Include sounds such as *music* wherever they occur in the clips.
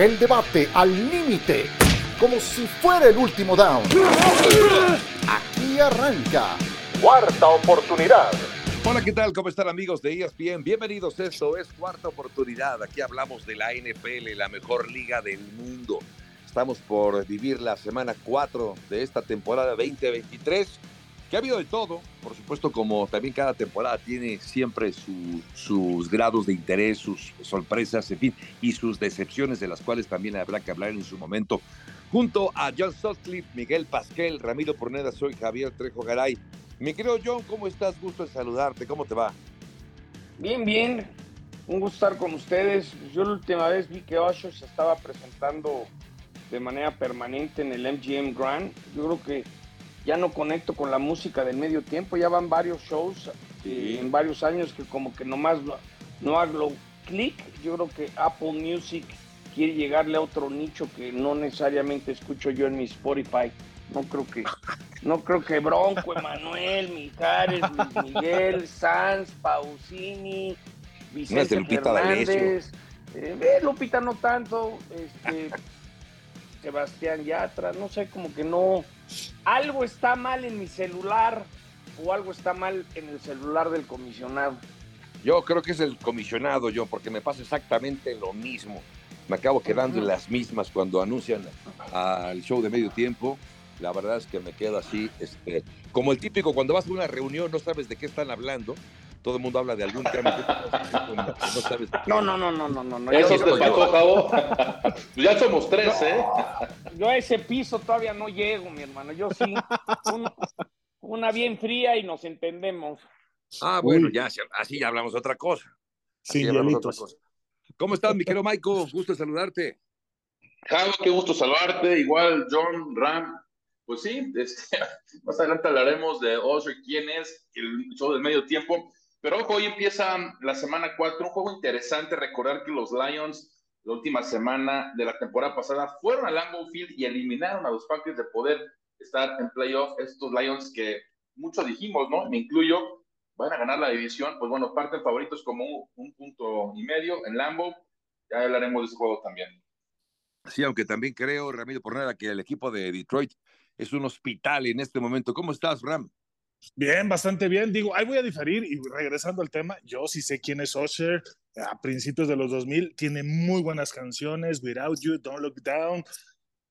El debate al límite, como si fuera el último down. Aquí arranca. Cuarta oportunidad. Hola, ¿qué tal? ¿Cómo están amigos de ESPN? Bienvenidos, esto es Cuarta Oportunidad. Aquí hablamos de la NFL, la mejor liga del mundo. Estamos por vivir la semana 4 de esta temporada 2023, que ha habido de todo, por supuesto, como también cada temporada tiene siempre sus grados de interés, sus sorpresas, en fin, y sus decepciones, de las cuales también habrá que hablar en su momento. Junto a John Sutcliffe, Miguel Pasquel, Ramiro Porneda, soy Javier Trejo Garay. Mi querido John, ¿cómo estás? Gusto en saludarte, ¿cómo te va? Bien, bien. Un gusto estar con ustedes. Yo la última vez vi que Usher se estaba presentando de manera permanente en el MGM Grand. Yo creo que ya no conecto con la música del medio tiempo, ya van varios shows eh, en varios años que como que nomás no, hago clic. Yo creo que Apple Music quiere llegarle a otro nicho que no necesariamente escucho yo en mi Spotify. No creo que, *laughs* no creo que Bronco, Emanuel, Mijares, Luis Miguel, Sanz, Pausini, Vicente Fernández. Eh, Lupita no tanto, este, *laughs* Sebastián Yatra, no sé, como que no. Algo está mal en mi celular o algo está mal en el celular del comisionado. Yo creo que es el comisionado, yo, porque me pasa exactamente lo mismo. Me acabo quedando en las mismas cuando anuncian al show de medio tiempo. La verdad es que me quedo así, este, como el típico cuando vas a una reunión no sabes de qué están hablando todo el mundo habla de algún tema. no, no, no, no, no, no, no. Eso te pasó, Javo. *laughs* ya somos tres, ¿eh? Yo a ese piso todavía no llego, mi hermano. Yo sí. una bien fría y nos entendemos. Ah, bueno, ya, así ya hablamos de otra cosa. Sí, ¿Cómo estás, mi querido Maiko? Gusto saludarte. Javo, qué gusto saludarte. Igual, John, Ram. Pues sí, este, *laughs* más adelante hablaremos de Osher, quién es, el show del medio tiempo. Pero ojo, hoy empieza la semana 4, un juego interesante. Recordar que los Lions, la última semana de la temporada pasada, fueron al Lambeau Field y eliminaron a los Packers de poder estar en playoff. Estos Lions que muchos dijimos, ¿no? Me incluyo, van a ganar la división. Pues bueno, parten favoritos como un, punto y medio en Lambeau. Ya hablaremos de ese juego también. Sí, aunque también creo, Ramiro Pornera, que el equipo de Detroit es un hospital en este momento. ¿Cómo estás, Ram? Bien, bastante bien. Digo, ahí voy a diferir y regresando al tema, yo sí sé quién es Usher. A principios de los 2000 tiene muy buenas canciones, Without You, Don't Look Down.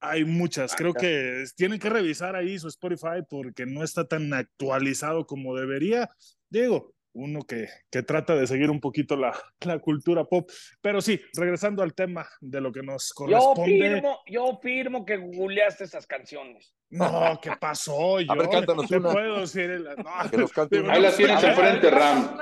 Hay muchas. Creo que tienen que revisar ahí su Spotify porque no está tan actualizado como debería. Digo, uno que, que trata de seguir un poquito la, la, cultura pop. Pero sí, regresando al tema de lo que nos corresponde. Yo firmo, yo firmo que googleaste esas canciones. No, ¿qué pasó? Yo *laughs* a ver, cántanos una. puedo decir. No, Ahí las tienes enfrente, Ram.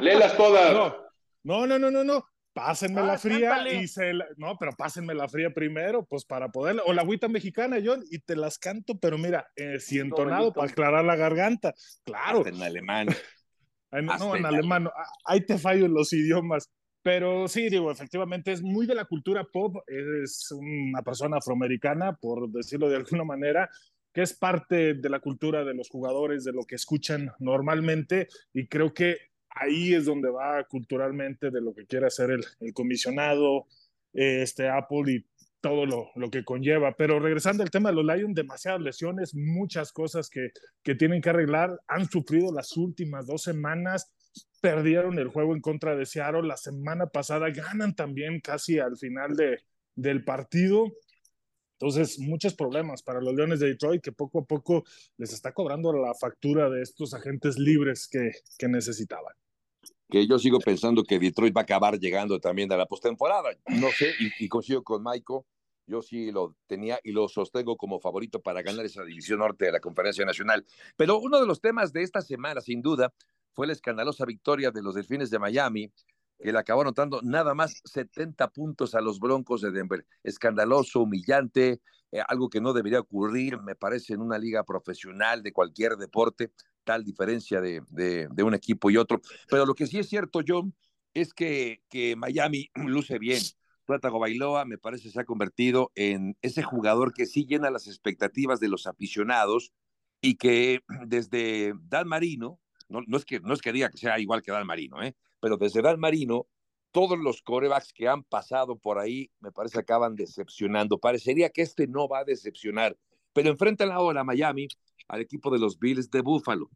Léelas todas. No, no, no, no, no. Pásenme la ah, fría y se No, pero pásenme la fría primero, pues para poder... O la agüita mexicana, John, y te las canto, pero mira, eh, si entonado para aclarar la garganta. Claro. en alemán. No, en alemán. Ahí te fallo en los idiomas. Pero sí, digo, efectivamente es muy de la cultura pop, es una persona afroamericana, por decirlo de alguna manera, que es parte de la cultura de los jugadores, de lo que escuchan normalmente, y creo que ahí es donde va culturalmente de lo que quiere hacer el, el comisionado, este Apple y todo lo, lo, que conlleva. Pero regresando al tema de los Lions, demasiadas lesiones, muchas cosas que, que tienen que arreglar. Han sufrido las últimas dos semanas perdieron el juego en contra de Seattle la semana pasada, ganan también casi al final de, del partido. Entonces, muchos problemas para los Leones de Detroit que poco a poco les está cobrando la factura de estos agentes libres que, que necesitaban. Que yo sigo pensando que Detroit va a acabar llegando también a la postemporada. No sé, y, y coincido con Michael, yo sí lo tenía y lo sostengo como favorito para ganar esa división norte de la Conferencia Nacional. Pero uno de los temas de esta semana, sin duda, fue la escandalosa victoria de los Delfines de Miami, que le acabó anotando nada más 70 puntos a los Broncos de Denver. Escandaloso, humillante, eh, algo que no debería ocurrir, me parece, en una liga profesional de cualquier deporte, tal diferencia de, de, un equipo y otro. Pero lo que sí es cierto, John, es que, que Miami luce bien. Plátano Bailoa me parece se ha convertido en ese jugador que sí llena las expectativas de los aficionados y que *clears throat* desde Dan Marino, no, es que, no es que diga que sea igual que Dan Marino, ¿eh? pero desde Dan Marino todos los corebacks que han pasado por ahí, me parece, acaban decepcionando. Parecería que este no va a decepcionar, pero enfrentan ahora a Miami, al equipo de los Bills de Buffalo.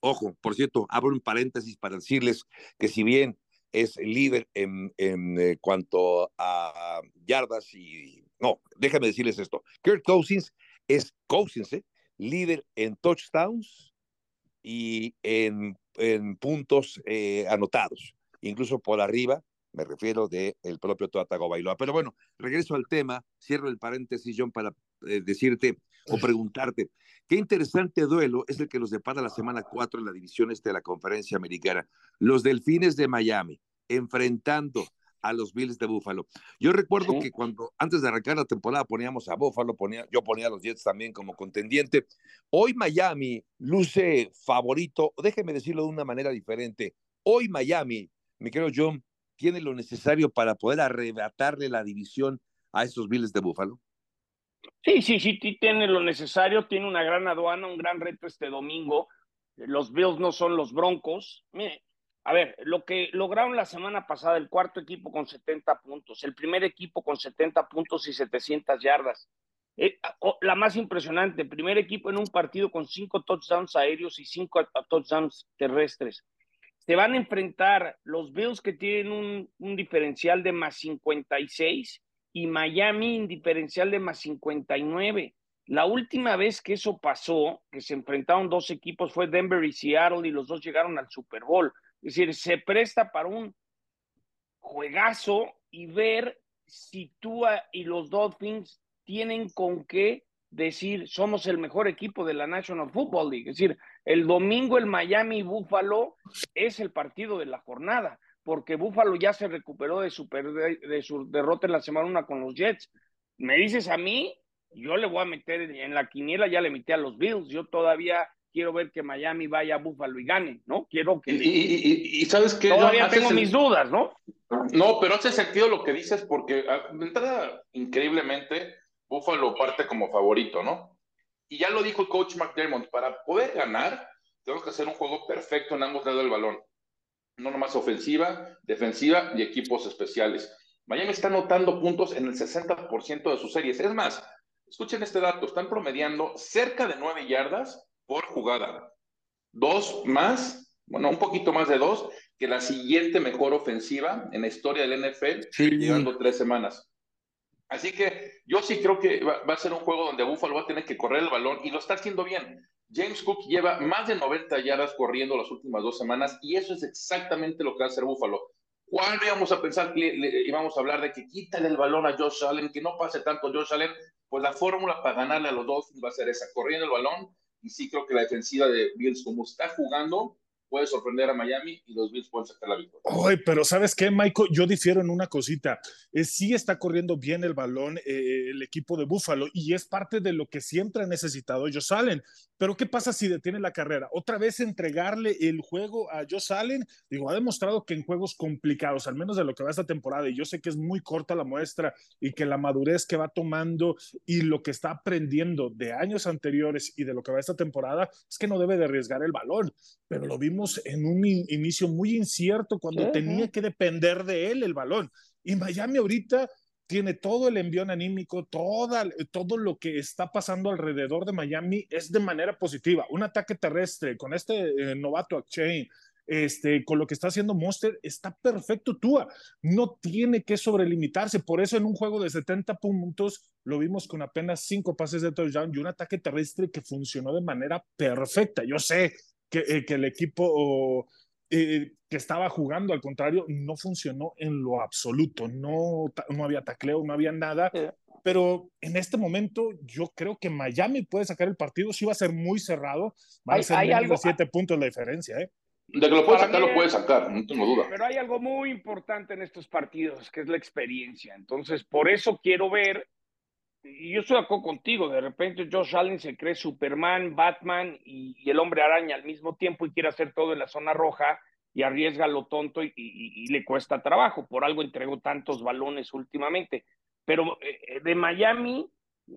Ojo, por cierto, abro un paréntesis para decirles que si bien es líder en, en eh, cuanto a yardas y... No, déjame decirles esto. Kirk Cousins es Cousins, ¿eh? líder en touchdowns y en, en puntos eh, anotados, incluso por arriba, me refiero del el propio Tuatago Bailoa. Pero bueno, regreso al tema, cierro el paréntesis, John, para eh, decirte o preguntarte, qué interesante duelo es el que nos depara la semana 4 en la división este de la conferencia americana. Los Delfines de Miami enfrentando a los Bills de Buffalo. Yo recuerdo que cuando antes de arrancar la temporada poníamos a Buffalo, ponía, yo ponía a los Jets también como contendiente. Hoy Miami luce favorito, déjeme decirlo de una manera diferente. Hoy Miami, mi querido John, tiene lo necesario para poder arrebatarle la división a esos Bills de Buffalo. Sí, sí, sí, tiene lo necesario, tiene una gran aduana, un gran reto este domingo. Los Bills no son los Broncos. Mire, a ver, lo que lograron la semana pasada, el cuarto equipo con 70 puntos, el primer equipo con 70 puntos y 700 yardas. Eh, la más impresionante, primer equipo en un partido con cinco touchdowns aéreos y cinco touchdowns terrestres. Se van a enfrentar los Bills que tienen un, un diferencial de más 56 y Miami en diferencial de más 59. La última vez que eso pasó, que se enfrentaron dos equipos, fue Denver y Seattle y los dos llegaron al Super Bowl. Es decir, se presta para un juegazo y ver si tú y los Dolphins tienen con qué decir somos el mejor equipo de la National Football League. Es decir, el domingo el Miami Buffalo es el partido de la jornada, porque Buffalo ya se recuperó de su, de su derrota en la semana una con los Jets. Me dices a mí, yo le voy a meter en la quiniela, ya le metí a los Bills, yo todavía quiero ver que Miami vaya a Buffalo y gane, ¿no? Quiero que... Y, sabes que... Todavía tengo mis dudas, ¿no? No, pero hace sentido lo que dices porque ah, de entrada, increíblemente, Buffalo parte como favorito, ¿no? Y ya lo dijo el coach McDermott, para poder ganar, tenemos que hacer un juego perfecto en ambos lados del balón. No nomás ofensiva, defensiva y equipos especiales. Miami está anotando puntos en el 60% de sus series. Es más, escuchen este dato, están promediando cerca de 9 yardas por jugada. Dos más, bueno, un poquito más de dos, que la siguiente mejor ofensiva en la historia del NFL, llevando tres semanas. Así que yo sí creo que va, a ser un juego donde Buffalo va a tener que correr el balón y lo está haciendo bien. James Cook lleva más de 90 yardas corriendo las últimas dos semanas y eso es exactamente lo que va a hacer Buffalo. ¿Cuándo íbamos a pensar que íbamos a hablar de que quítale el balón a Josh Allen, que no pase tanto Josh Allen? Pues la fórmula para ganarle a los Dolphins va a ser esa, corriendo el balón y sí creo que la defensiva de Bills, como está jugando, puede sorprender a Miami y los Bills pueden sacar la victoria. Ay, pero ¿sabes qué, Michael? Yo difiero en una cosita. Eh, sí está corriendo bien el balón eh, el equipo de Buffalo y es parte de lo que siempre ha necesitado ellos Allen. Pero ¿qué pasa si detiene la carrera? Otra vez entregarle el juego a Josh Allen. Digo, ha demostrado que en juegos complicados, al menos de lo que va esta temporada, y yo sé que es muy corta la muestra y que la madurez que va tomando y lo que está aprendiendo de años anteriores y de lo que va esta temporada, es que no debe de arriesgar el balón. Pero lo vimos en un inicio muy incierto cuando tenía que depender de él el balón. Y Miami ahorita tiene todo el envión anímico, toda, todo lo que está pasando alrededor de Miami es de manera positiva. Un ataque terrestre con este eh, novato Chain, este, con lo que está haciendo Monster, está perfecto Tua. No tiene que sobrelimitarse. Por eso en un juego de 70 puntos lo vimos con apenas cinco pases de touchdown y un ataque terrestre que funcionó de manera perfecta. Yo sé que, eh, que el equipo eh, que estaba jugando, al contrario, no funcionó en lo absoluto, no, no había tacleo, no había nada, pero en este momento yo creo que Miami puede sacar el partido, sí va a ser muy cerrado, va a ser menos de siete puntos la diferencia, ¿eh? De que lo puede sacar, lo puede sacar, no tengo duda. Pero hay algo muy importante en estos partidos, que es la experiencia. Entonces, por eso quiero ver y yo estoy de contigo, de repente Josh Allen se cree Superman, Batman y, el hombre araña al mismo tiempo y quiere hacer todo en la zona roja y arriesga lo tonto y, le cuesta trabajo. Por algo entregó tantos balones últimamente. Pero eh, eh, de Miami,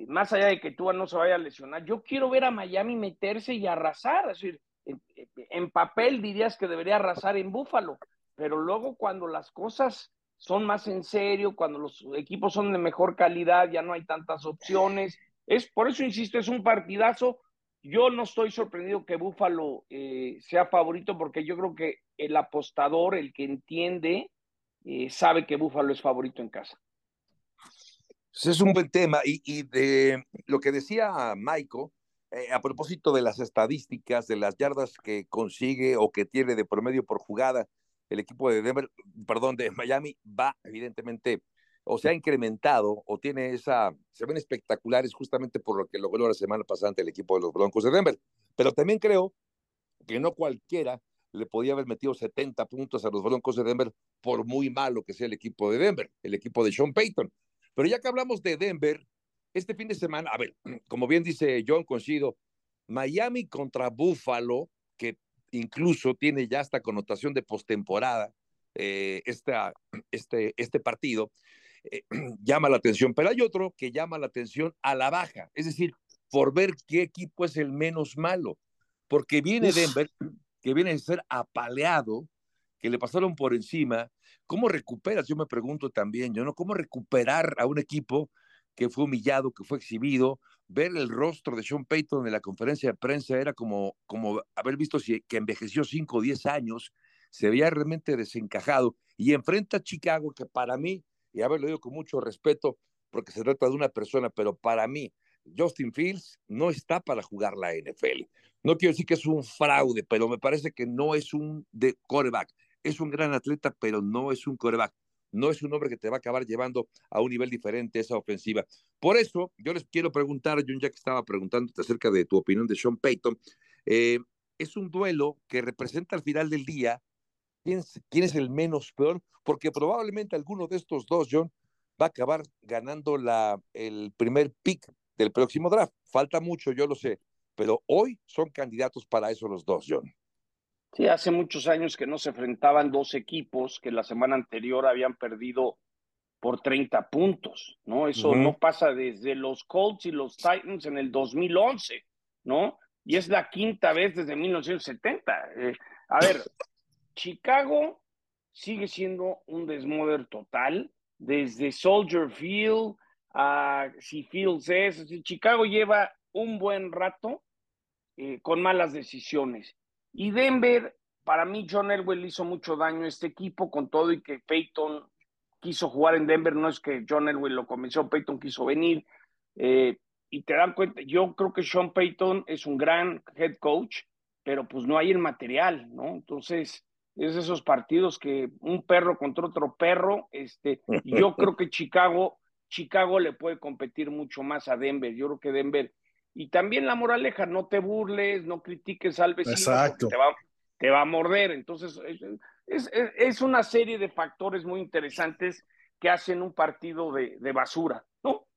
más allá de que tú no se vaya a lesionar, yo quiero ver a Miami meterse y arrasar. Es decir, en, en papel dirías que debería arrasar en Búfalo, pero luego cuando las cosas son más en serio, cuando los equipos son de mejor calidad, ya no hay tantas opciones. Es por eso insisto, es un partidazo. Yo no estoy sorprendido que Búfalo eh, sea favorito porque yo creo que el apostador, el que entiende, eh, sabe que Búfalo es favorito en casa. Ese es un buen tema. Y, de lo que decía Michael, eh, a propósito de las estadísticas, de las yardas que consigue o que tiene de promedio por jugada, el equipo de Denver, perdón, de Miami va evidentemente o se ha incrementado o tiene esa, se ven espectaculares justamente por lo que logró la semana pasada ante el equipo de los Broncos de Denver. Pero también creo que no cualquiera le podía haber metido 70 puntos a los Broncos de Denver por muy malo que sea el equipo de Denver, el equipo de Sean Payton. Pero ya que hablamos de Denver, este fin de semana, a ver, como bien dice John Concido, Miami contra Buffalo, incluso tiene ya esta connotación de postemporada, eh, esta, *clears throat* este, este partido, eh, *clears throat* llama la atención, pero hay otro que llama la atención a la baja, es decir, por ver qué equipo es el menos malo, porque viene Denver, que viene a ser apaleado, que le pasaron por encima, ¿cómo recuperas? Yo me pregunto también, yo no, ¿cómo recuperar a un equipo que fue humillado, que fue exhibido, ver el rostro de Sean Payton en la conferencia de prensa era como, como haber visto que envejeció 5 o 10 años, se veía realmente desencajado y enfrenta a Chicago, que para mí, y haberlo dicho con mucho respeto, porque se trata de una persona, pero para mí, Justin Fields no está para jugar la NFL. No quiero decir que es un fraude, pero me parece que no es un de coreback. Es un gran atleta, pero no es un coreback no es un hombre que te va a acabar llevando a un nivel diferente esa ofensiva. Por eso, yo les quiero preguntar, John, ya que estaba preguntándote acerca de tu opinión de Sean Payton, eh, es un duelo que representa al final del día quién es, quién es el menos peor, porque probablemente alguno de estos dos, John, va a acabar ganando la, el primer pick del próximo draft. Falta mucho, yo lo sé, pero hoy son candidatos para eso los dos, John. Sí, hace muchos años que no se enfrentaban dos equipos que la semana anterior habían perdido por 30 puntos, ¿no? Eso no pasa desde los Colts y los Titans en el 2011, ¿no? Y es la quinta vez desde 1970. Eh, a ver, *laughs* Chicago sigue siendo un desmoder total, desde Soldier Field a si Fields es, Chicago lleva un buen rato eh, con malas decisiones y Denver, para mí, John Elway le hizo mucho daño a este equipo con todo y que Peyton quiso jugar en Denver. No es que John Elway lo convenció, Peyton quiso venir. Eh, y te dan cuenta, yo creo que Sean Payton es un gran head coach, pero pues no hay el material, ¿no? Entonces, es esos partidos que un perro contra otro perro, este, yo creo que *laughs* Chicago, Chicago le puede competir mucho más a Denver. Yo creo que Denver y también la moraleja, no te burles, no critiques al vecino, Exacto. Te, va, te va a morder. Entonces, es, es, una serie de factores muy interesantes que hacen un partido de, de basura, ¿no?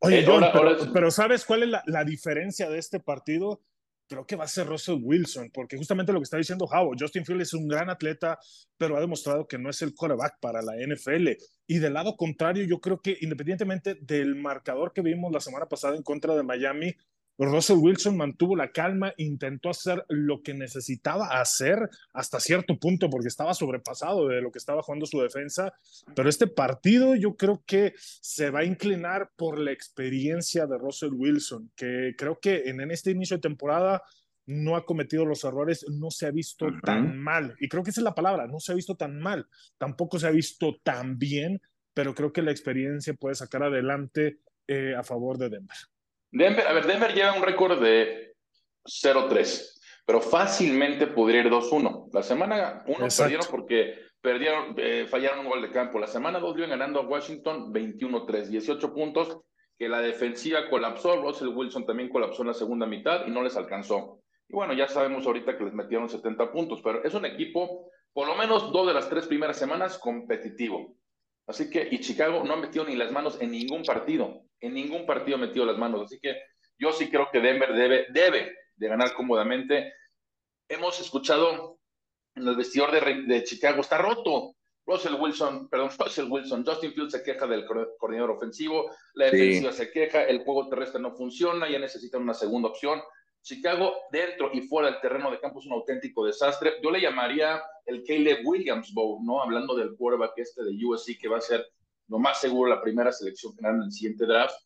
Oye, John, pero, ¿sabes cuál es la, la, diferencia de este partido? Creo que va a ser Russell Wilson, porque justamente lo que está diciendo Javo, Justin Field es un gran atleta, pero ha demostrado que no es el quarterback para la NFL. Y del lado contrario, yo creo que independientemente del marcador que vimos la semana pasada en contra de Miami, Russell Wilson mantuvo la calma, intentó hacer lo que necesitaba hacer hasta cierto punto porque estaba sobrepasado de lo que estaba jugando su defensa, pero este partido yo creo que se va a inclinar por la experiencia de Russell Wilson, que creo que en, este inicio de temporada no ha cometido los errores, no se ha visto tan mal, y creo que esa es la palabra, no se ha visto tan mal, tampoco se ha visto tan bien, pero creo que la experiencia puede sacar adelante eh, a favor de Denver. Denver, a ver, Denver lleva un récord de 0-3, pero fácilmente podría ir 2-1. La semana 1 perdieron porque perdieron, eh, fallaron un gol de campo. La semana 2 iban ganando a Washington 21-3, 18 puntos que la defensiva colapsó. Russell Wilson también colapsó en la segunda mitad y no les alcanzó. Y bueno, ya sabemos ahorita que les metieron 70 puntos, pero es un equipo, por lo menos dos de las tres primeras semanas, competitivo. Así que, y Chicago no ha metido ni las manos en ningún partido, en ningún partido ha metido las manos. Así que yo sí creo que Denver debe, debe de ganar cómodamente. Hemos escuchado en el vestidor de, de Chicago, está roto. Russell Wilson, perdón, *laughs* Russell Wilson, Justin Fields se queja del coordinador ofensivo, la defensiva se queja, el juego terrestre no funciona, ya necesitan una segunda opción. Chicago dentro y fuera del terreno de campo es un auténtico desastre. Yo le llamaría el Caleb Williams Bowl, ¿no? Hablando del quarterback este de USC que va a ser lo más seguro la primera selección general en el siguiente draft.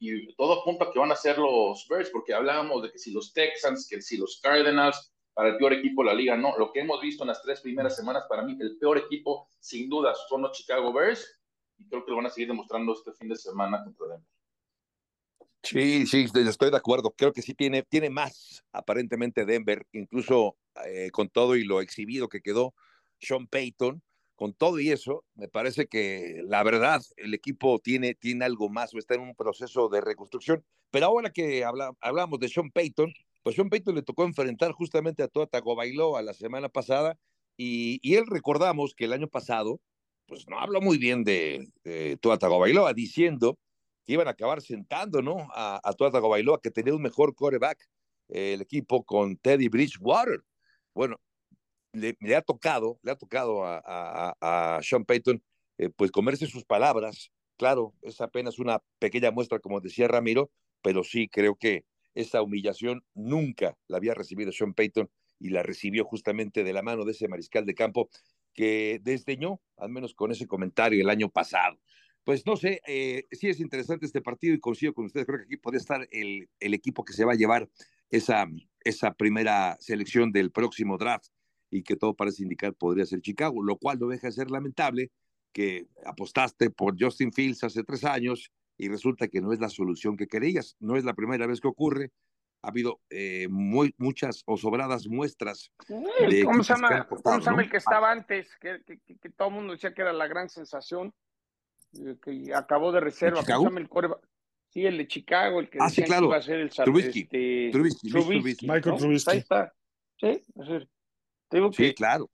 Y todo apunta a que van a ser los Bears, porque hablábamos de que si los Texans, que si los Cardinals, para el peor equipo de la liga, no. Lo que hemos visto en las tres primeras semanas, para mí, el peor equipo, sin duda, son los Chicago Bears. Y creo que lo van a seguir demostrando este fin de semana contra Denver. Sí, sí, estoy de acuerdo. Creo que sí tiene, tiene más, aparentemente, Denver, incluso eh, con todo y lo exhibido que quedó Sean Payton con todo y eso, me parece que la verdad, el equipo tiene, tiene algo más o está en un proceso de reconstrucción. Pero ahora que hablamos de Sean Payton, pues Sean Payton le tocó enfrentar justamente a Tua Tagovailoa la semana pasada y, él recordamos que el año pasado, pues no habló muy bien de, de Tua Tagovailoa, diciendo que iban a acabar sentando, ¿no? A, a Tua Tagovailoa, que tenía un mejor quarterback eh, el equipo con Teddy Bridgewater. Bueno, le, ha tocado, le ha tocado a, Sean Payton, eh, pues comerse sus palabras. Claro, es apenas una pequeña muestra, como decía Ramiro, pero sí creo que esa humillación nunca la había recibido Sean Payton y la recibió justamente de la mano de ese mariscal de campo que desdeñó, al menos con ese comentario el año pasado. Pues no sé, eh, sí es interesante este partido y coincido con ustedes, creo que aquí puede estar el, el equipo que se va a llevar esa, esa primera selección del próximo draft y que todo parece indicar podría ser Chicago, lo cual no deja de ser lamentable que apostaste por Justin Fields hace tres años y resulta que no es la solución que querías. No es la primera vez que ocurre. Ha habido eh, muy, muchas o sobradas muestras. de ¿Cómo, se llama, ¿cómo se llama el que estaba antes? Que, que, que, todo el mundo decía que era la gran sensación, eh, que acabó de reserva. ¿Cómo se llama el. Sí, el de Chicago, el que ah, sí, claro. iba a ser el Trubisky. Este... Trubisky, Trubisky, Michael ¿no? Trubisky. Ahí está. Sí, es decir, digo Sí, que claro.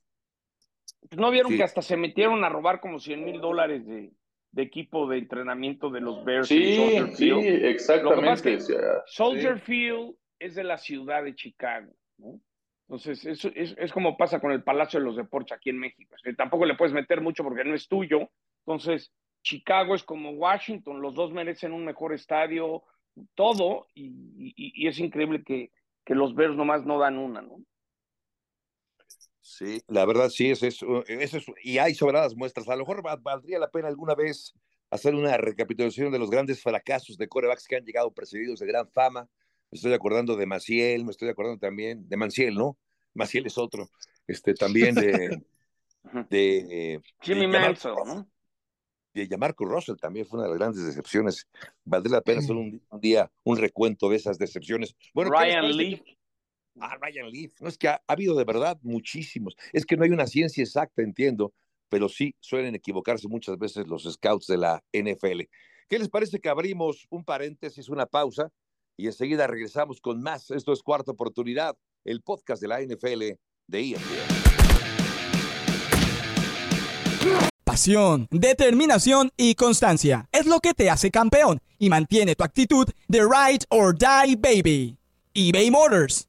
no vieron Sí. que hasta se metieron a robar como 100 mil dólares de, de equipo de entrenamiento de los Bears. Sí, Soldier sí, exactamente. que o sea, Soldier sí. Field es de la ciudad de Chicago, ¿no? Entonces, eso es, es como pasa con el Palacio de los Deportes aquí en México. O sea, tampoco le puedes meter mucho porque no es tuyo. Entonces, Chicago es como Washington, los dos merecen un mejor estadio, todo, y, y- y es increíble que, que los Bears nomás no dan una, ¿no? Sí, la verdad sí, es eso, eso es, y hay sobradas muestras. A lo mejor va- valdría la pena alguna vez hacer una recapitulación de los grandes fracasos de corebacks que han llegado precedidos de gran fama. Me estoy acordando de Maciel, me estoy acordando también de Manciel, ¿no? Maciel es otro. Este, también de, *laughs* de, Jimmy Mansell, ¿no? de Jamarco Russell también fue una de las grandes decepciones. Valdría la pena hacer un, un día un recuento de esas decepciones. Bueno, ¿qué les Ryan parece? Leaf. Ah, Ryan Leaf. No es que ha, ha habido de verdad muchísimos. Es que no hay una ciencia exacta, entiendo, pero sí suelen equivocarse muchas veces los scouts de la NFL. ¿Qué les parece que abrimos un paréntesis, una pausa y enseguida regresamos con más? Esto es Cuarta Oportunidad, el podcast de la NFL de ESPN. Pasión, determinación y constancia es lo que te hace campeón y mantiene tu actitud de ride or die baby. eBay Motors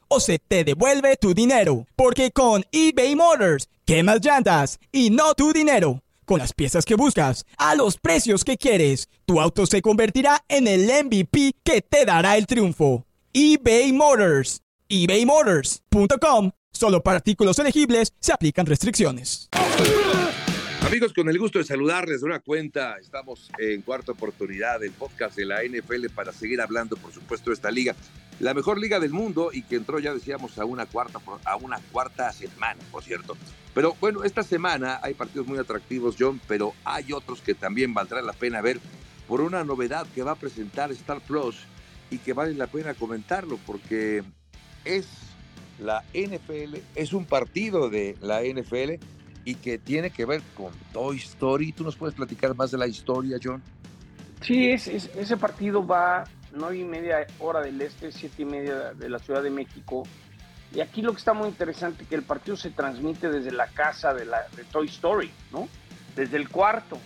o se te devuelve tu dinero. Porque con eBay Motors, quemas llantas y no tu dinero. Con las piezas que buscas, a los precios que quieres, tu auto se convertirá en el MVP que te dará el triunfo. eBay Motors. ebaymotors.com. Solo para artículos elegibles se aplican restricciones. Amigos, con el gusto de saludarles de una cuenta, estamos en cuarta oportunidad del podcast de la NFL para seguir hablando, por supuesto, de esta liga, la mejor liga del mundo y que entró, ya decíamos, a una cuarta, a una cuarta semana, por cierto. Pero bueno, esta semana hay partidos muy atractivos, John, pero hay otros que también valdrá la pena ver por una novedad que va a presentar Star Plus y que vale la pena comentarlo porque es la NFL, es un partido de la NFL y que tiene que ver con Toy Story. ¿Tú nos puedes platicar más de la historia, John? Sí, es, es- ese partido va nueve y media hora del este, siete y media de la Ciudad de México. Y aquí lo que está muy interesante es que el partido se transmite desde la casa de, la, de Toy Story, ¿no? Desde el cuarto.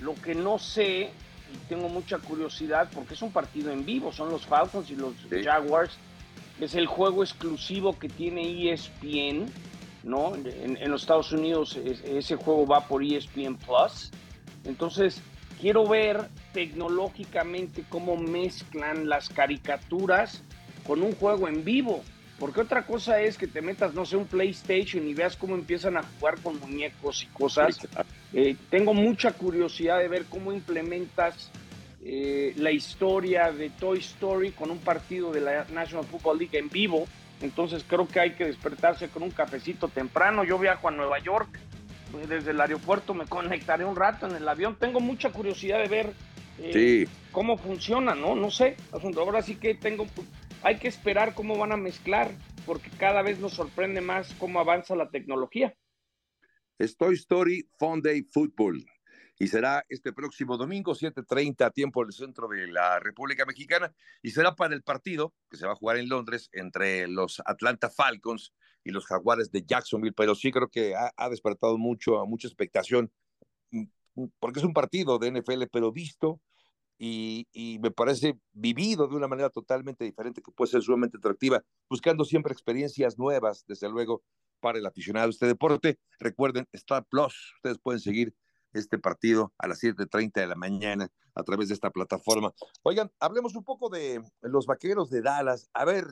Lo que no sé, y tengo mucha curiosidad, porque es un partido en vivo, son los Falcons y los Jaguars, es el juego exclusivo que tiene ESPN, ¿no? En, los Estados Unidos ese juego va por ESPN Plus. Entonces, quiero ver tecnológicamente cómo mezclan las caricaturas con un juego en vivo. Porque otra cosa es que te metas, no sé, un PlayStation y veas cómo empiezan a jugar con muñecos y cosas. Eh, tengo mucha curiosidad de ver cómo implementas eh, la historia de Toy Story con un partido de la National Football League en vivo. Entonces creo que hay que despertarse con un cafecito temprano. Yo viajo a Nueva York, desde el aeropuerto me conectaré un rato en el avión. Tengo mucha curiosidad de ver eh, cómo funciona, ¿no? No sé. Ahora sí que tengo hay que esperar cómo van a mezclar, porque cada vez nos sorprende más cómo avanza la tecnología. Toy Story Fun Day Football. Y será este próximo domingo, 7:30, tiempo del centro de la República Mexicana. Y será para el partido que se va a jugar en Londres entre los Atlanta Falcons y los Jaguares de Jacksonville. Pero sí creo que ha, despertado mucho, mucha expectación, mm, porque es un partido de NFL, pero visto y, me parece vivido de una manera totalmente diferente que puede ser sumamente atractiva, buscando siempre experiencias nuevas, desde luego, para el aficionado de este deporte. Recuerden, Star Plus, ustedes pueden seguir este partido a las 7.30 de la mañana a través de esta plataforma. Oigan, hablemos un poco de los vaqueros de Dallas. A ver,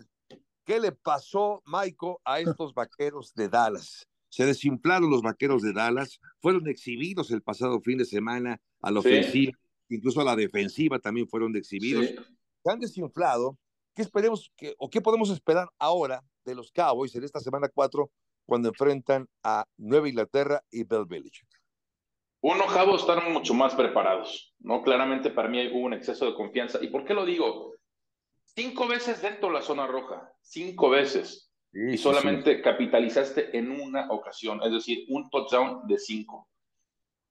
¿qué le pasó, Maiko, a *laughs* estos vaqueros de Dallas? Se desinflaron los vaqueros de Dallas, fueron exhibidos el pasado fin de semana a la ofensiva incluso a la defensiva también fueron exhibidos. Se han desinflado. ¿Qué esperemos que, o qué podemos esperar ahora de los Cowboys en esta semana 4 cuando enfrentan a Nueva Inglaterra y Bell Village? Uno, Cowboys están mucho más preparados, ¿no? Claramente para mí hubo un exceso de confianza. ¿Y por qué lo digo? Cinco veces dentro de la zona roja, cinco veces. y solamente capitalizaste en una ocasión, es decir, un touchdown de cinco.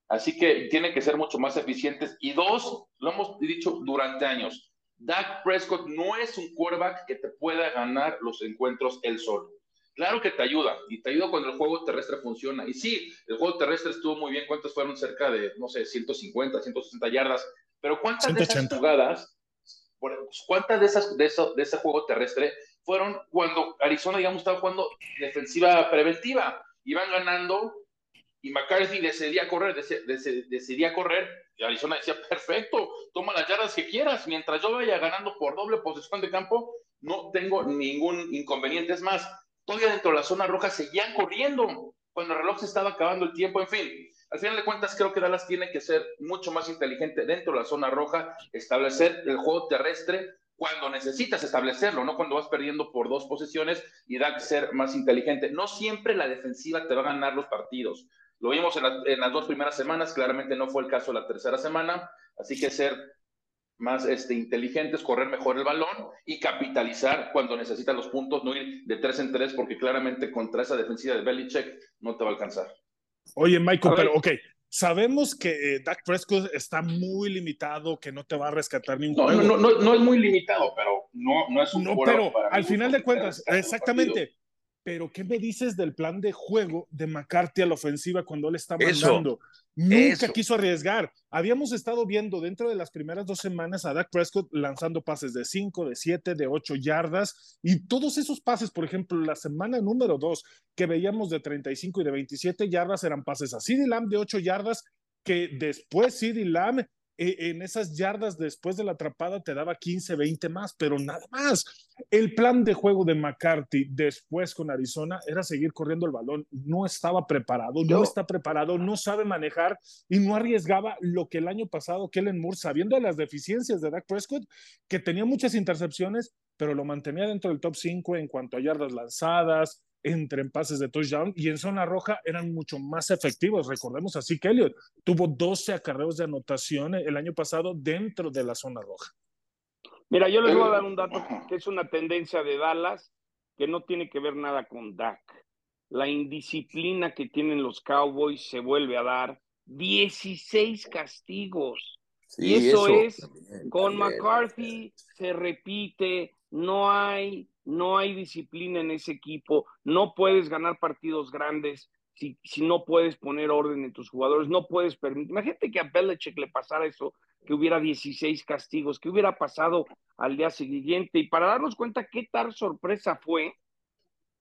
Así que tienen que ser mucho más eficientes. Y dos, lo hemos dicho durante años, Dak Prescott no es un quarterback que te pueda ganar los encuentros él solo. Claro que te ayuda, y te ayuda cuando el juego terrestre funciona. Y sí, el juego terrestre estuvo muy bien. ¿Cuántas fueron? Cerca de, no sé, 150, 160 yardas. Pero ¿cuántas de esas jugadas, cuántas de, esas, de, ese juego terrestre fueron cuando Arizona, digamos, estaba jugando defensiva preventiva? Iban ganando y McCarthy decidía correr, decidía correr, y Arizona decía, perfecto, toma las yardas que quieras, mientras yo vaya ganando por doble posición de campo, no tengo ningún inconveniente. Es más, todavía dentro de la zona roja seguían corriendo cuando el reloj se estaba acabando el tiempo, en fin. Al final de cuentas, creo que Dallas tiene que ser mucho más inteligente dentro de la zona roja, establecer el juego terrestre cuando necesitas establecerlo, no cuando vas perdiendo por dos posiciones y da que ser más inteligente. No siempre la defensiva te va a ganar los partidos. Lo vimos en, las dos primeras semanas, claramente no fue el caso la tercera semana, así que ser más este, inteligentes, correr mejor el balón y capitalizar cuando necesitan los puntos, no ir de tres en tres, porque claramente contra esa defensiva de Belichick no te va a alcanzar. Oye, Michael, pero ok, sabemos que eh, Dak Prescott está muy limitado, que no te va a rescatar ningún no, No, no, no, es muy limitado, pero no, no es un No, pero al final de cuentas, exactamente. Pero, ¿qué me dices del plan de juego de McCarthy a la ofensiva cuando él está mandando? Nunca quiso arriesgar. Habíamos estado viendo dentro de las primeras dos semanas a Dak Prescott lanzando pases de 5, de 7, de 8 yardas y todos esos pases, por ejemplo, la semana número 2 que veíamos de 35 y de 27 yardas eran pases a CeeDee Lamb de 8 yardas que después CeeDee Lamb en esas yardas después de la atrapada te daba 15, 20 más, pero nada más. El plan de juego de McCarthy después con Arizona era seguir corriendo el balón. No estaba preparado, no, está preparado, no sabe manejar y no arriesgaba lo que el año pasado Kellen Moore, sabiendo de las deficiencias de Dak Prescott, que tenía muchas intercepciones, pero lo mantenía dentro del top 5 en cuanto a yardas lanzadas, entre en pases de touchdown y en zona roja eran mucho más efectivos. Recordemos así que Elliot tuvo 12 acarreos de anotación el año pasado dentro de la zona roja. Mira, yo les voy a dar un dato que es una tendencia de Dallas que no tiene que ver nada con Dak. La indisciplina que tienen los Cowboys se vuelve a dar. 16 castigos. y eso, es, con McCarthy se repite, no hay no hay disciplina en ese equipo, no puedes ganar partidos grandes si, si no puedes poner orden en tus jugadores, no puedes permitir. Imagínate que a Belichick le pasara eso, que hubiera 16 castigos, que hubiera pasado al día siguiente. Y para darnos cuenta qué tal sorpresa fue,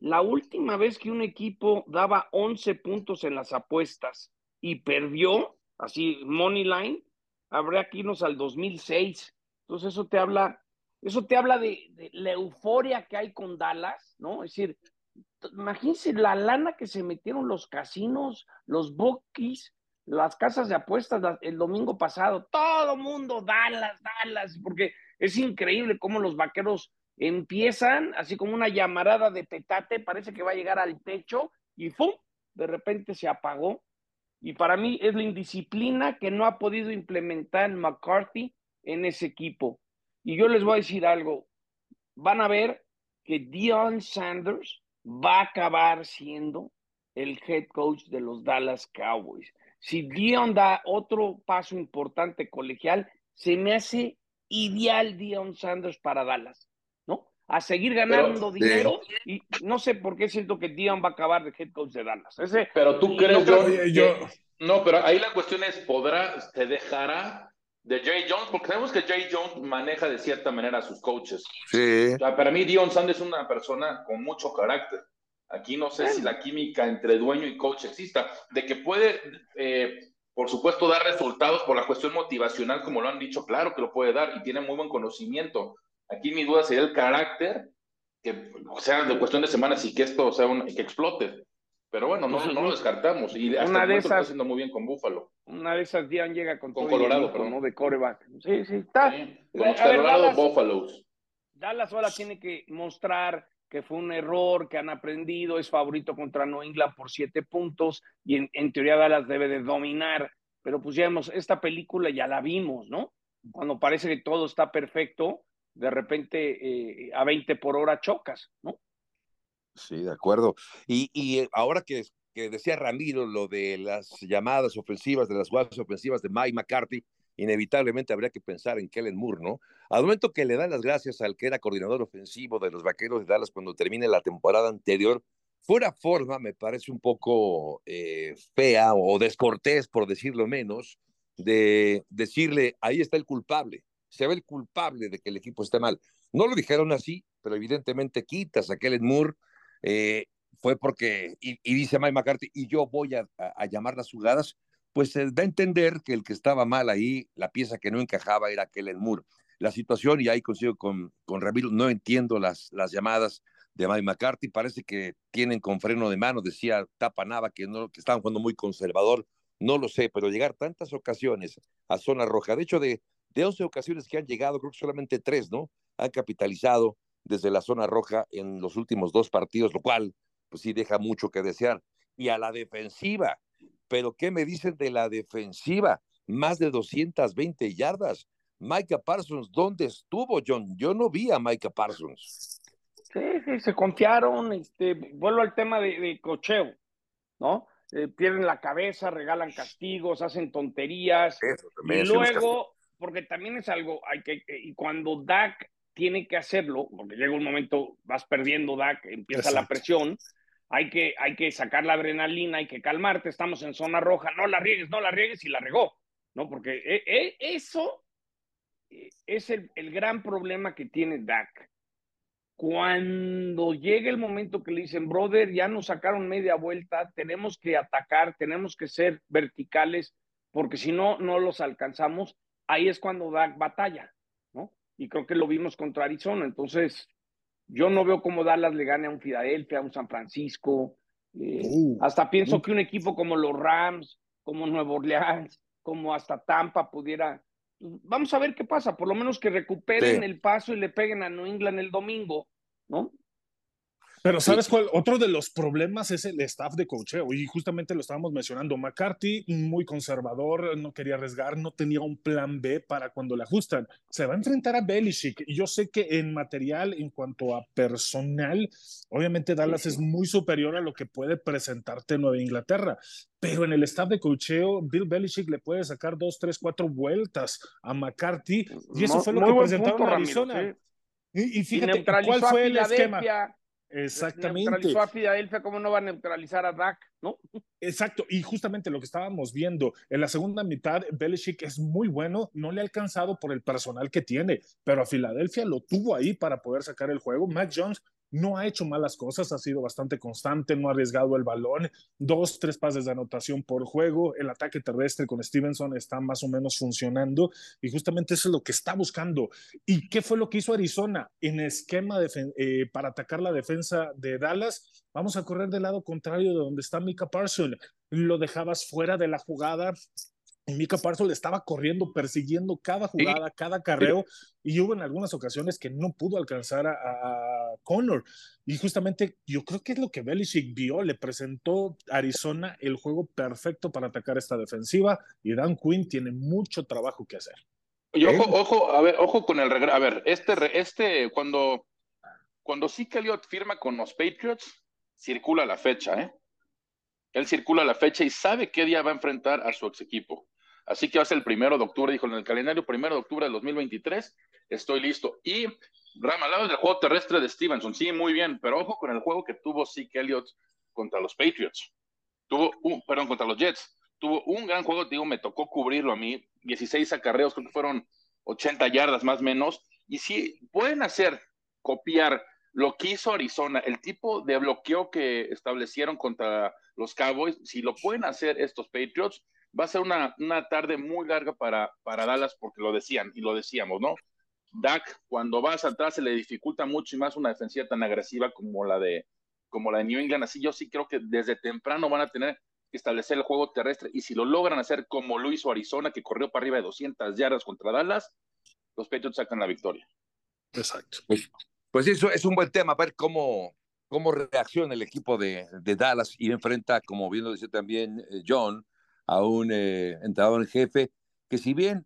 la última vez que un equipo daba 11 puntos en las apuestas y perdió, así, money line, habría que irnos al 2006. Entonces eso te habla, eso te habla de, la euforia que hay con Dallas, ¿no? Es decir, imagínense la lana que se metieron los casinos, los bookies, las casas de apuestas el domingo pasado, todo mundo, Dallas, Dallas, porque es increíble cómo los vaqueros empiezan así como una llamarada de petate, parece que va a llegar al techo y ¡pum! De repente se apagó. Y para mí es la indisciplina que no ha podido implementar McCarthy en ese equipo. Y yo les voy a decir algo, van a ver que Dion Sanders va a acabar siendo el head coach de los Dallas Cowboys. Si Dion da otro paso importante colegial, se me hace ideal Dion Sanders para Dallas, ¿no? A seguir ganando dinero y no sé por qué siento que Dion va a acabar de head coach de Dallas. pero tú crees, yo, no, pero ahí la cuestión es, ¿podrá, te dejará de Jay Jones? Porque sabemos que Jay Jones maneja de cierta manera a sus coaches. Sí. para mí Dion Sanders es una persona con mucho carácter. Aquí no sé si la química entre dueño y coach exista, de que puede, eh, por supuesto, dar resultados por la cuestión motivacional, como lo han dicho, claro que lo puede dar y tiene muy buen conocimiento. Aquí mi duda sería el carácter, que o sea de cuestión de semanas y que esto sea un, que explote. Pero bueno, no, no lo descartamos. Y hasta una de esas, está haciendo muy bien con Búfalo. Una de esas, Dian llega con, con Colorado, pero ¿no? De coreback. Sí, sí, está. con los Colorado Búfalos. Dallas ahora tiene que mostrar que fue un error, que han aprendido, es favorito contra New England por siete puntos y en, teoría Dallas debe de dominar, pero pues ya hemos, esta película ya la vimos, ¿no? Cuando parece que todo está perfecto, de repente eh, a 20 por hora chocas, ¿no? Sí, de acuerdo. Y, y eh, ahora que, que decía Ramiro lo de las llamadas ofensivas, de las jugadas ofensivas de Mike McCarthy, inevitablemente habría que pensar en Kellen Moore, ¿no? Al momento que le da las gracias al que era coordinador ofensivo de los Vaqueros de Dallas cuando termine la temporada anterior, fuera forma, me parece un poco eh, fea o descortés, por decirlo menos, de decirle, ahí está el culpable, se ve el culpable de que el equipo esté mal. No lo dijeron así, pero evidentemente quitas a Kellen Moore, eh, fue porque, y, dice Mike McCarthy, y yo voy a, a llamar las jugadas, pues se da a entender que el que estaba mal ahí, la pieza que no encajaba era Kellen Moore. La situación, y ahí consigo con, con Ramiro, no entiendo las, las llamadas de Mike McCarthy, parece que tienen con freno de mano, decía Tapanaba que, no, que estaban jugando muy conservador, no lo sé, pero llegar tantas ocasiones a zona roja, de hecho de, de 11 ocasiones que han llegado, creo que solamente tres, ¿no? Han capitalizado desde la zona roja en los últimos dos partidos, lo cual, pues sí deja mucho que desear. Y a la defensiva, pero ¿qué me dicen de la defensiva? Más de 220 yardas. Micah Parsons, ¿dónde estuvo, John? Yo no vi a Micah Parsons. Sí, sí, se confiaron. Este, vuelvo al tema de, cocheo, ¿no? Eh, pierden la cabeza, regalan castigos, hacen tonterías. y luego, porque también es algo, hay que, y cuando Dak tiene que hacerlo, porque llega un momento, vas perdiendo Dak, empieza la presión, hay que, hay que sacar la adrenalina, hay que calmarte, estamos en zona roja, no la riegues, no la riegues y la regó, ¿no? Porque e, e, eso eh, es el, el, gran problema que tiene Dak. Cuando llega el momento que le dicen, brother, ya nos sacaron media vuelta, tenemos que atacar, tenemos que ser verticales, porque si no, no los alcanzamos, ahí es cuando Dak batalla, ¿no? Y creo que lo vimos contra Arizona, entonces yo no veo cómo Dallas le gane a un Filadelfia, a un San Francisco. Eh, uh, hasta pienso uh. que un equipo como los Rams, como Nuevo Orleans, como hasta Tampa pudiera. Vamos a ver qué pasa. Por lo menos que recuperen el paso y le peguen a New England el domingo, ¿no? Pero ¿sabes cuál? Otro de los problemas es el staff de cocheo y justamente lo estábamos mencionando. McCarthy, muy conservador, no quería arriesgar, no tenía un plan B para cuando le ajustan. Se va a enfrentar a Belichick y yo sé que en material, en cuanto a personal, obviamente Dallas es muy superior a lo que puede presentarte Nueva Inglaterra, pero en el staff de cocheo, Bill Belichick le puede sacar dos, tres, cuatro vueltas a McCarthy y eso fue lo que presentaron a Arizona. Y, fíjate, ¿cuál fue el esquema? Exactamente. Neutralizó a Filadelfia, ¿cómo no va a neutralizar a Dak? ¿No? *laughs* Exacto, y justamente lo que estábamos viendo en la segunda mitad, Belichick es muy bueno, no le ha alcanzado por el personal que tiene, pero a Filadelfia lo tuvo ahí para poder sacar el juego. Mac Jones no ha hecho malas cosas, ha sido bastante constante, no ha arriesgado el balón, dos, tres pases de anotación por juego, el ataque terrestre con Stevenson está más o menos funcionando y justamente eso es lo que está buscando. ¿Y qué fue lo que hizo Arizona en esquema eh, para atacar la defensa de Dallas? Vamos a correr del lado contrario de donde está Mika Parson. Lo dejabas fuera de la jugada, Mika Parsons estaba corriendo, persiguiendo cada jugada, cada carreo, y hubo en algunas ocasiones que no pudo alcanzar a, a, Connor. Y justamente yo creo que es lo que Belichick vio, le presentó a Arizona el juego perfecto para atacar esta defensiva, y Dan Quinn tiene mucho trabajo que hacer. Y ojo, ojo, a ver, ojo con el regreso. A ver, este, este, cuando, cuando Zeke Elliott firma con los Patriots, circula la fecha, ¿eh? Él circula la fecha y sabe qué día va a enfrentar a su ex equipo. Así que va a ser el primero de octubre, dijo en el calendario, primero de octubre del 2023, estoy listo. Y Ram, del juego terrestre de Stevenson, sí, muy bien, pero ojo con el juego que tuvo Zeke Elliott contra los Patriots. Tuvo un, perdón, contra los Jets. Tuvo un gran juego, digo, me tocó cubrirlo a mí, 16 acarreos, creo que fueron 80 yardas más o menos. Y si pueden hacer, copiar lo que hizo Arizona, el tipo de bloqueo que establecieron contra los Cowboys, si lo pueden hacer estos Patriots, va a ser una, una tarde muy larga para, para Dallas, porque lo decían y lo decíamos, ¿no? Dak, cuando vas atrás, se le dificulta mucho y más una defensiva tan agresiva como la de, como la de New England. Así yo sí creo que desde temprano van a tener que establecer el juego terrestre. Y si lo logran hacer como lo hizo Arizona, que corrió para arriba de 200 yardas contra Dallas, los Patriots sacan la victoria. Exacto. Pues, pues eso es un buen tema, ver cómo, cómo reacciona el equipo de, de Dallas y enfrenta, como bien lo decía también eh, John, a un eh, en jefe que si bien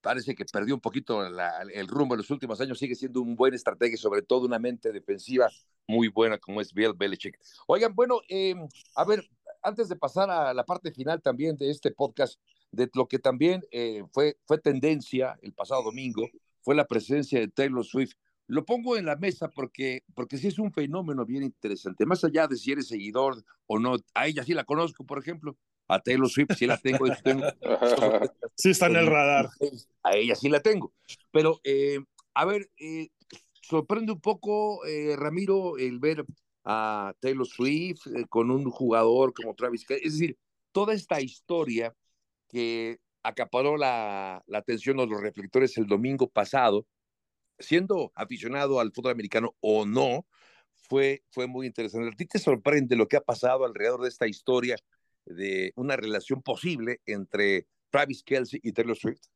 parece que perdió un poquito el rumbo en los últimos años, sigue siendo un buen estratega sobre todo una mente defensiva muy buena como es Bill Belichick. Oigan, bueno, em, a ver, antes de pasar a la parte final también de este podcast, de lo que también eh, fue, fue tendencia el pasado domingo, fue la presencia de Taylor Swift. Lo pongo en la mesa porque, porque sí es un fenómeno bien interesante, más allá de si eres seguidor o no, a ella sí la conozco, por ejemplo, a Taylor Swift sí la tengo. *laughs* sí está en el radar. A ella sí la tengo. Pero, eh, a ver, eh, sorprende un poco, eh, Ramiro, el ver a Taylor Swift con un jugador como Travis Es decir, toda esta historia que acaparó la, la atención de los reflectores el domingo pasado, siendo aficionado al fútbol americano o no, fue, fue muy interesante. ¿A ti te sorprende lo que ha pasado alrededor de esta historia de una relación posible entre Travis Kelsey y Taylor Swift?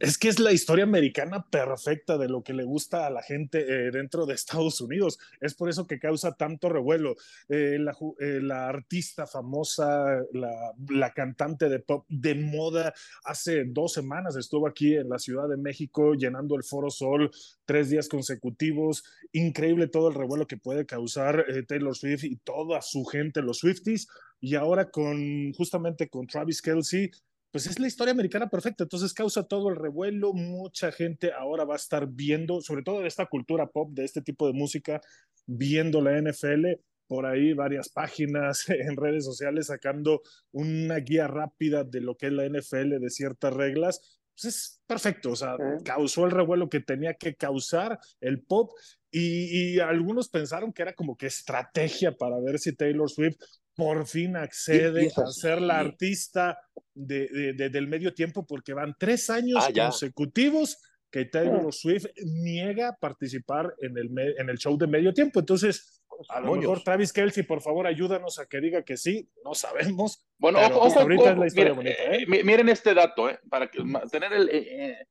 Es que es la historia americana perfecta de lo que le gusta a la gente eh, dentro de Estados Unidos. Es por eso que causa tanto revuelo. Eh, la, eh, la, artista famosa, la, la, cantante de pop de moda, hace dos semanas estuvo aquí en la Ciudad de México llenando el Foro Sol tres días consecutivos. Increíble todo el revuelo que puede causar Taylor Swift y toda su gente, los Swifties y ahora con justamente con Travis Kelsey, pues es la historia americana perfecta, entonces causa todo el revuelo, mucha gente ahora va a estar viendo, sobre todo de esta cultura pop, de este tipo de música, viendo la NFL, por ahí varias páginas *laughs* en redes sociales sacando una guía rápida de lo que es la NFL, de ciertas reglas, pues es perfecto, o sea, causó el revuelo que tenía que causar el pop y, y, algunos pensaron que era como que estrategia para ver si Taylor Swift por fin accede a ser la artista de, del medio tiempo porque van tres años ah, consecutivos que Taylor Swift niega participar en el, en el show de medio tiempo. Entonces, a lo mejor Travis Kelsey, por favor, ayúdanos a que diga que sí, no sabemos. Bueno, ojo, ahorita es la historia bonita. ¿eh? Eh, miren este dato, ¿eh? para que, tener el, eh,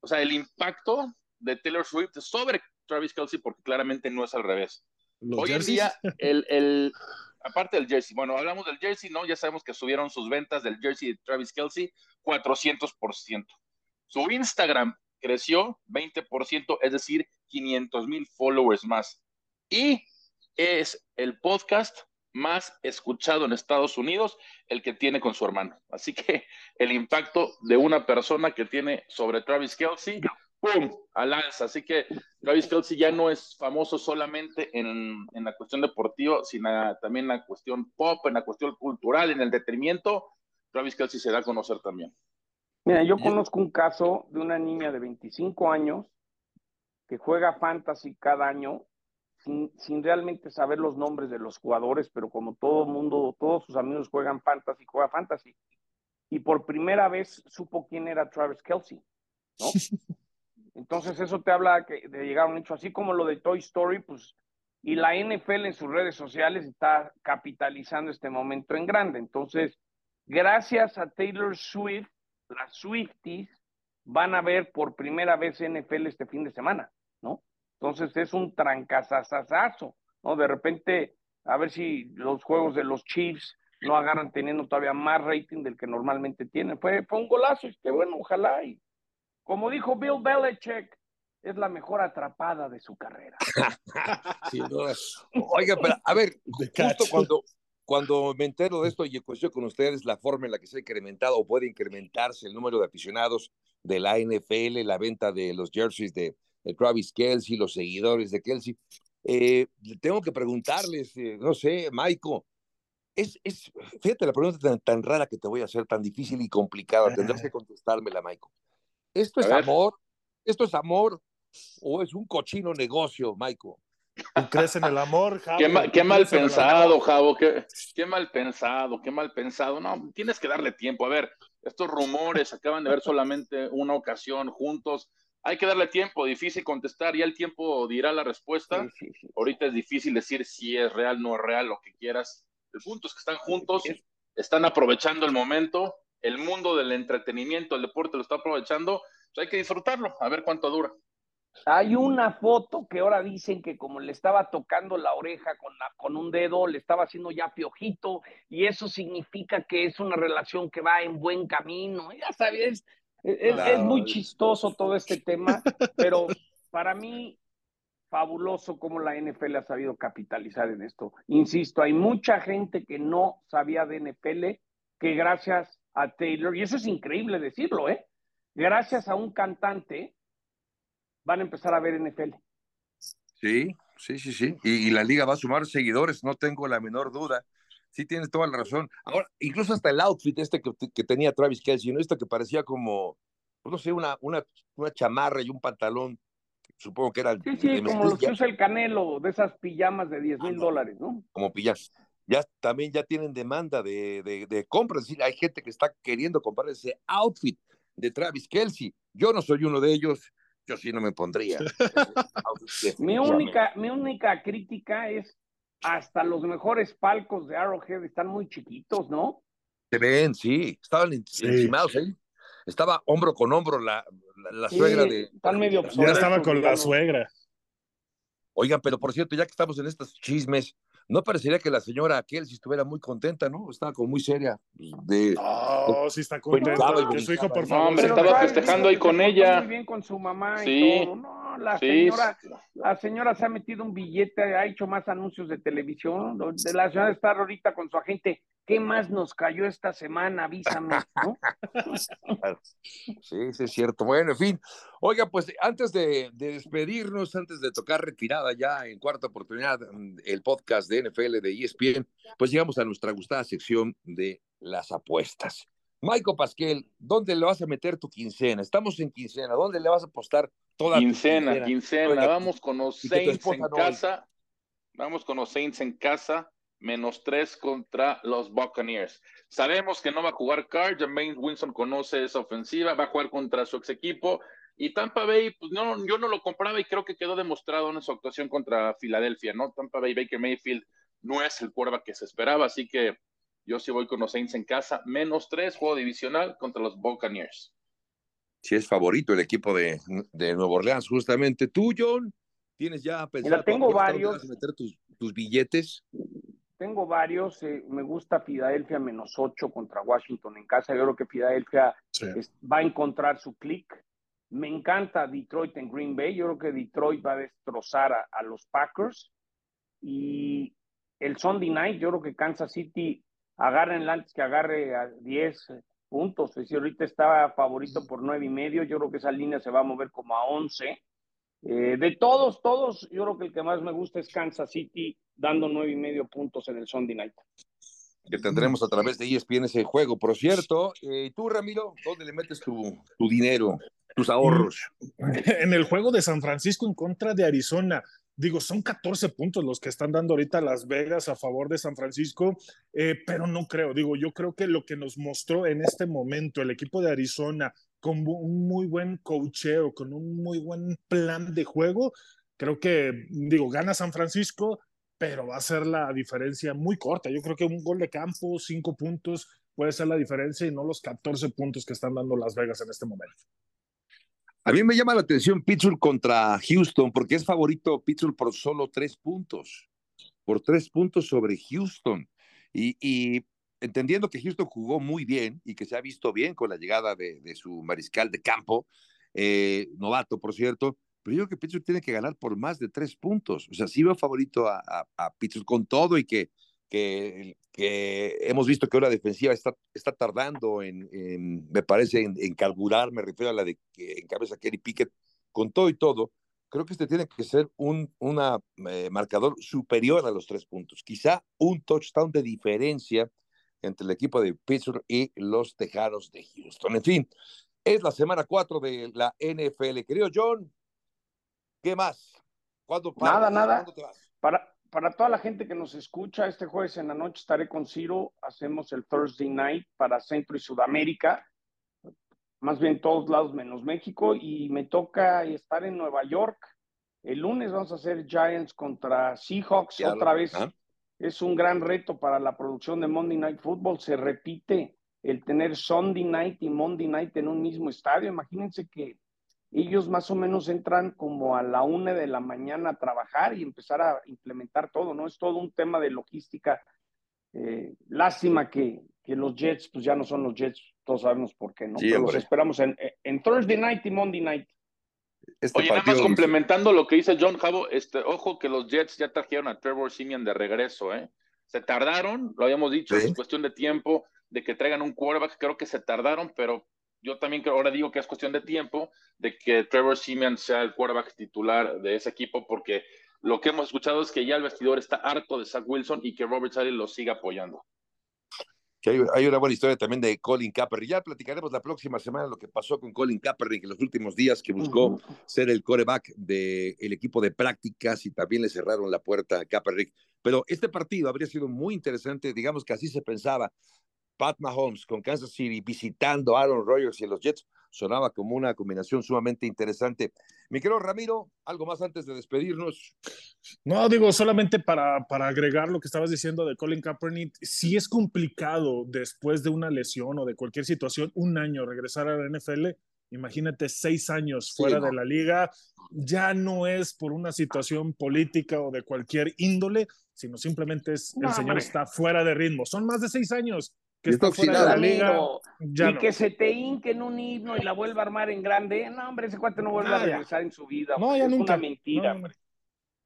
o sea, el impacto de Taylor Swift sobre Travis Kelsey, porque claramente no es al revés. Hoy en día, el, el, aparte del jersey, bueno, hablamos del jersey, ¿no? Ya sabemos que subieron sus ventas del jersey de Travis Kelsey 400%. Su Instagram creció 20%, es decir, 500 mil followers más. Y es el podcast más escuchado en Estados Unidos, el que tiene con su hermano. Así que el impacto de una persona que tiene sobre Travis Kelsey ¡pum! al alza. Así que Travis Kelsey ya no es famoso solamente en, en la cuestión deportiva, sino también en la cuestión pop, en la cuestión cultural, en el detenimiento. Travis Kelsey se da a conocer también. Mira, yo conozco un caso de una niña de 25 años que juega fantasy cada año sin, sin, realmente saber los nombres de los jugadores, pero como todo mundo, todos sus amigos juegan fantasy, juega fantasy. Y por primera vez supo quién era Travis Kelsey, ¿no? *laughs* Entonces eso te habla que de llegar un hecho así como lo de Toy Story, pues, y la NFL en sus redes sociales está capitalizando este momento en grande. Entonces, gracias a Taylor Swift, las Swifties van a ver por primera vez NFL este fin de semana, ¿no? Entonces es un trancazazazazo, ¿no? De repente, a ver si los juegos de los Chiefs no agarran teniendo todavía más rating del que normalmente tienen. Fue, fue un golazo, que bueno, ojalá y como dijo Bill Belichick, es la mejor atrapada de su carrera. *laughs* *laughs* Oiga, pero a ver, justo cuando, cuando me entero de esto y cuestión con ustedes la forma en la que se ha incrementado o puede incrementarse el número de aficionados de la NFL, la venta de los jerseys de, Travis Kelsey, los seguidores de Kelsey, eh, tengo que preguntarles, eh, no sé, Maiko, es, es, fíjate la pregunta tan, tan, rara que te voy a hacer, tan difícil y complicada, tendrás que contestármela, Maiko. ¿Esto es amor? ¿Esto es amor o es un cochino negocio, Maiko? ¿Tú crees en el amor, *laughs* Javo? Qué, mal pensado, Javo, qué, qué, mal pensado, qué mal pensado. No, tienes que darle tiempo. A ver, estos rumores acaban de ver solamente una ocasión juntos. Hay que darle tiempo, difícil contestar, ya el tiempo dirá la respuesta. Ahorita es difícil decir si es real, no es real, lo que quieras. El punto es que están juntos, están aprovechando el momento el mundo del entretenimiento, el deporte lo está aprovechando, pues hay que disfrutarlo, a ver cuánto dura. Hay una foto que ahora dicen que como le estaba tocando la oreja con, la, con un dedo, le estaba haciendo ya piojito, y eso significa que es una relación que va en buen camino. Ya sabes, es, es muy chistoso todo este tema, pero para mí fabuloso cómo la NFL ha sabido capitalizar en esto. Insisto, hay mucha gente que no sabía de NFL, que gracias a Taylor, y eso es increíble decirlo, ¿eh? Gracias a un cantante van a empezar a ver NFL. Sí, sí, sí, sí. Y, la liga va a sumar seguidores, no tengo la menor duda. Sí, tienes toda la razón. Ahora, incluso hasta el outfit este que, que tenía Travis Kelsey, ¿no? Esto que parecía como, pues, no sé, una, una, una chamarra y un pantalón supongo que era. Sí, sí, como los que usa el Canelo, de esas pijamas de 10 mil dólares, ¿no? Como pijamas ya también ya tienen demanda de, de, de compra, es decir, hay gente que está queriendo comprar ese outfit de Travis Kelsey. Yo no soy uno de ellos, yo sí no me pondría. *laughs* mi, única, mi única crítica es hasta los mejores palcos de Arrowhead están muy chiquitos, ¿no? Se ven, sí, estaban encimados ahí. Estaba hombro con hombro la, la, suegra de. Están medio Ya estaba con la suegra. Oigan, pero por cierto, ya que estamos en estos chismes, no parecería que la señora Kelsey estuviera muy contenta, ¿no? Estaba como muy seria. De, no, sí está contenta. Que su hijo, por favor. hombre, estaba festejando ahí con ella. Muy bien con su mamá y todo. No, la señora, la señora se ha metido un billete, ha hecho más anuncios de televisión. La señora está ahorita con su agente. ¿Qué más nos cayó esta semana? Avísame, ¿no? *laughs* sí, sí, es cierto. Bueno, en fin. Oiga, pues antes de, de, despedirnos, antes de tocar retirada ya en cuarta oportunidad mm, el podcast de NFL de ESPN, pues llegamos a nuestra gustada sección de las apuestas. Michael Pasquel, ¿dónde le vas a meter tu quincena? Estamos en quincena, ¿dónde le vas a apostar toda quincena? Tu quincena, quincena. Vamos con los Saints en casa. Vamos con los Saints en casa menos tres contra los Buccaneers. Sabemos que no va a jugar Carr, Jermaine Winston conoce esa ofensiva, va a jugar contra su ex equipo. Y Tampa Bay, pues no, yo no lo compraba y creo que quedó demostrado en su actuación contra Filadelfia, ¿no? Tampa Bay, Baker Mayfield no es el cuerva que se esperaba, así que yo sí voy con los Saints en casa, menos tres, juego divisional contra los Buccaneers. Sí, es favorito el equipo de, de Nueva Orleans, justamente. Tú, John, tienes ya pensado. tengo varios. meter tus, tus billetes? Tengo varios. Eh, me gusta Filadelfia menos ocho contra Washington en casa. Yo creo que Filadelfia va a encontrar su clic. Me encanta Detroit en Green Bay. Yo creo que Detroit va a destrozar a, los Packers. Y el Sunday night, yo creo que Kansas City agarren antes que agarre a 10 puntos. Es decir, ahorita está favorito por nueve y medio. Yo creo que esa línea se va a mover como a once. Eh, de todos, todos, yo creo que el que más me gusta es Kansas City dando nueve y medio puntos en el Sunday Night. Que tendremos a través de ESPN ese juego. Por cierto, eh, tú, Ramiro, ¿dónde le metes tu, tu dinero, tus ahorros? *laughs* En el juego de San Francisco en contra de Arizona digo, son 14 puntos los que están dando ahorita Las Vegas a favor de San Francisco, eh, pero no creo, digo, yo creo que lo que nos mostró en este momento el equipo de Arizona con un muy buen cocheo, con un muy buen plan de juego, creo que, digo, gana San Francisco, pero va a ser la diferencia muy corta. Yo creo que un gol de campo, cinco puntos, puede ser la diferencia y no los 14 puntos que están dando Las Vegas en este momento. A mí me llama la atención Pittsburgh contra Houston, porque es favorito Pittsburgh por solo tres puntos, por tres puntos sobre Houston. Y, entendiendo que Houston jugó muy bien y que se ha visto bien con la llegada de, su mariscal de campo, eh, novato, por cierto, pero yo creo que Pittsburgh tiene que ganar por más de tres puntos. O sea, sí va favorito a, a Pittsburgh con todo y que que, hemos visto que ahora defensiva está, está tardando en, me parece, en, en, me refiero a la de que encabeza Kerry Pickett, con todo y todo, creo que este tiene que ser un una, eh, marcador superior a los tres puntos, quizá un touchdown de diferencia entre el equipo de Pittsburgh y los Tejanos de Houston. En fin, es la semana 4 de la NFL. Querido John, ¿qué más? ¿Cuándo Nada, nada. te vas? Para, para toda la gente que nos escucha, este jueves en la noche estaré con Ciro. Hacemos el Thursday night para Centro y Sudamérica, más bien todos lados menos México. Y me toca estar en Nueva York. El lunes vamos a hacer Giants contra Seahawks otra vez. Es un gran reto para la producción de Monday Night Football. Se repite el tener Sunday night y Monday night en un mismo estadio. Imagínense que ellos más o menos entran como a la una de la mañana a trabajar y empezar a implementar todo, ¿no? Es todo un tema de logística. Eh, lástima que, que, los Jets, pues ya no son los Jets, todos sabemos por qué, ¿no? Pero los esperamos en, en, Thursday night y Monday night. Este Oye, nada más complementando lo que dice John Javo, este, ojo que los Jets ya trajeron a Trevor Simeon de regreso, ¿eh? Se tardaron, lo habíamos dicho, es cuestión de tiempo de que traigan un quarterback, creo que se tardaron, pero yo también ahora digo que es cuestión de tiempo de que Trevor Simeon sea el quarterback titular de ese equipo, porque lo que hemos escuchado es que ya el vestidor está harto de Zach Wilson y que Robert Sally lo siga apoyando. Que hay, una buena historia también de Colin Kaepernick. Ya platicaremos la próxima semana lo que pasó con Colin Kaepernick en los últimos días, que buscó ser el quarterback del equipo de prácticas y también le cerraron la puerta a Kaepernick. Pero este partido habría sido muy interesante, digamos que así se pensaba. Pat Mahomes con Kansas City visitando a Aaron Rodgers y los Jets sonaba como una combinación sumamente interesante. Mi querido Ramiro, algo más antes de despedirnos. No, digo, solamente para, para agregar lo que estabas diciendo de Colin Kaepernick, si es complicado después de una lesión o de cualquier situación, un año regresar a la NFL. Imagínate seis años fuera de la liga, ya no es por una situación política o de cualquier índole, sino simplemente es el señor está fuera de ritmo. Son más de seis años que está fuera de la liga. y que se te hinque en un himno y la vuelva a armar en grande. No, hombre, ese cuate no vuelve a regresar en su vida. No, ya es nunca. una mentira, hombre.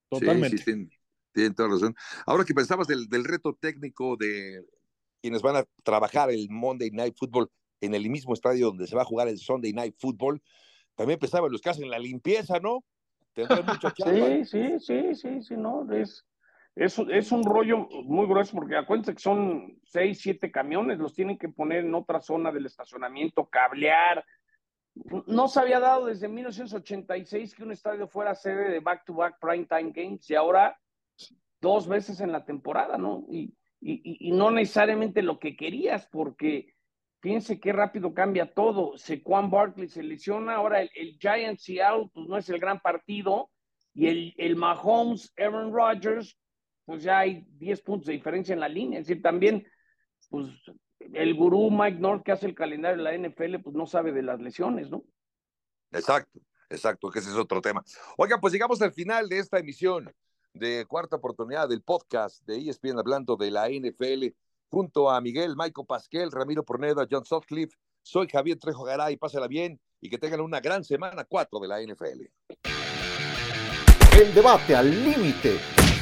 Totalmente. Sí, sí, tienen, toda razón. Ahora que pensabas del, del reto técnico de quienes van a trabajar el Monday Night Football en el mismo estadio donde se va a jugar el Sunday Night Football, también pensaba en los que hacen la limpieza, ¿no? Tendrán mucho *laughs* Sí, sí, sí, sí, sí, no, es es, es un rollo muy grueso porque acuérdense que son seis, siete camiones, los tienen que poner en otra zona del estacionamiento, cablear. No se había dado desde 1986 que un estadio fuera sede de back-to-back prime time games y ahora dos veces en la temporada, ¿no? Y, y, y no necesariamente lo que querías, porque fíjense qué rápido cambia todo. Sequan Barkley se lesiona, ahora el, el Giant Seattle, pues no es el gran partido, y el, el Mahomes, Aaron Rodgers, pues ya hay 10 puntos de diferencia en la línea. Es decir, también, pues el gurú Mike North que hace el calendario de la NFL, pues no sabe de las lesiones, ¿no? Exacto, exacto, que ese es otro tema. Oiga, pues llegamos al final de esta emisión de cuarta oportunidad del podcast de ESPN hablando de la NFL junto a Miguel, Michael Pasquel, Ramiro Porneda, John Sutcliffe. Soy Javier Trejo Garay, pásala bien y que tengan una gran semana 4 de la NFL. El debate al límite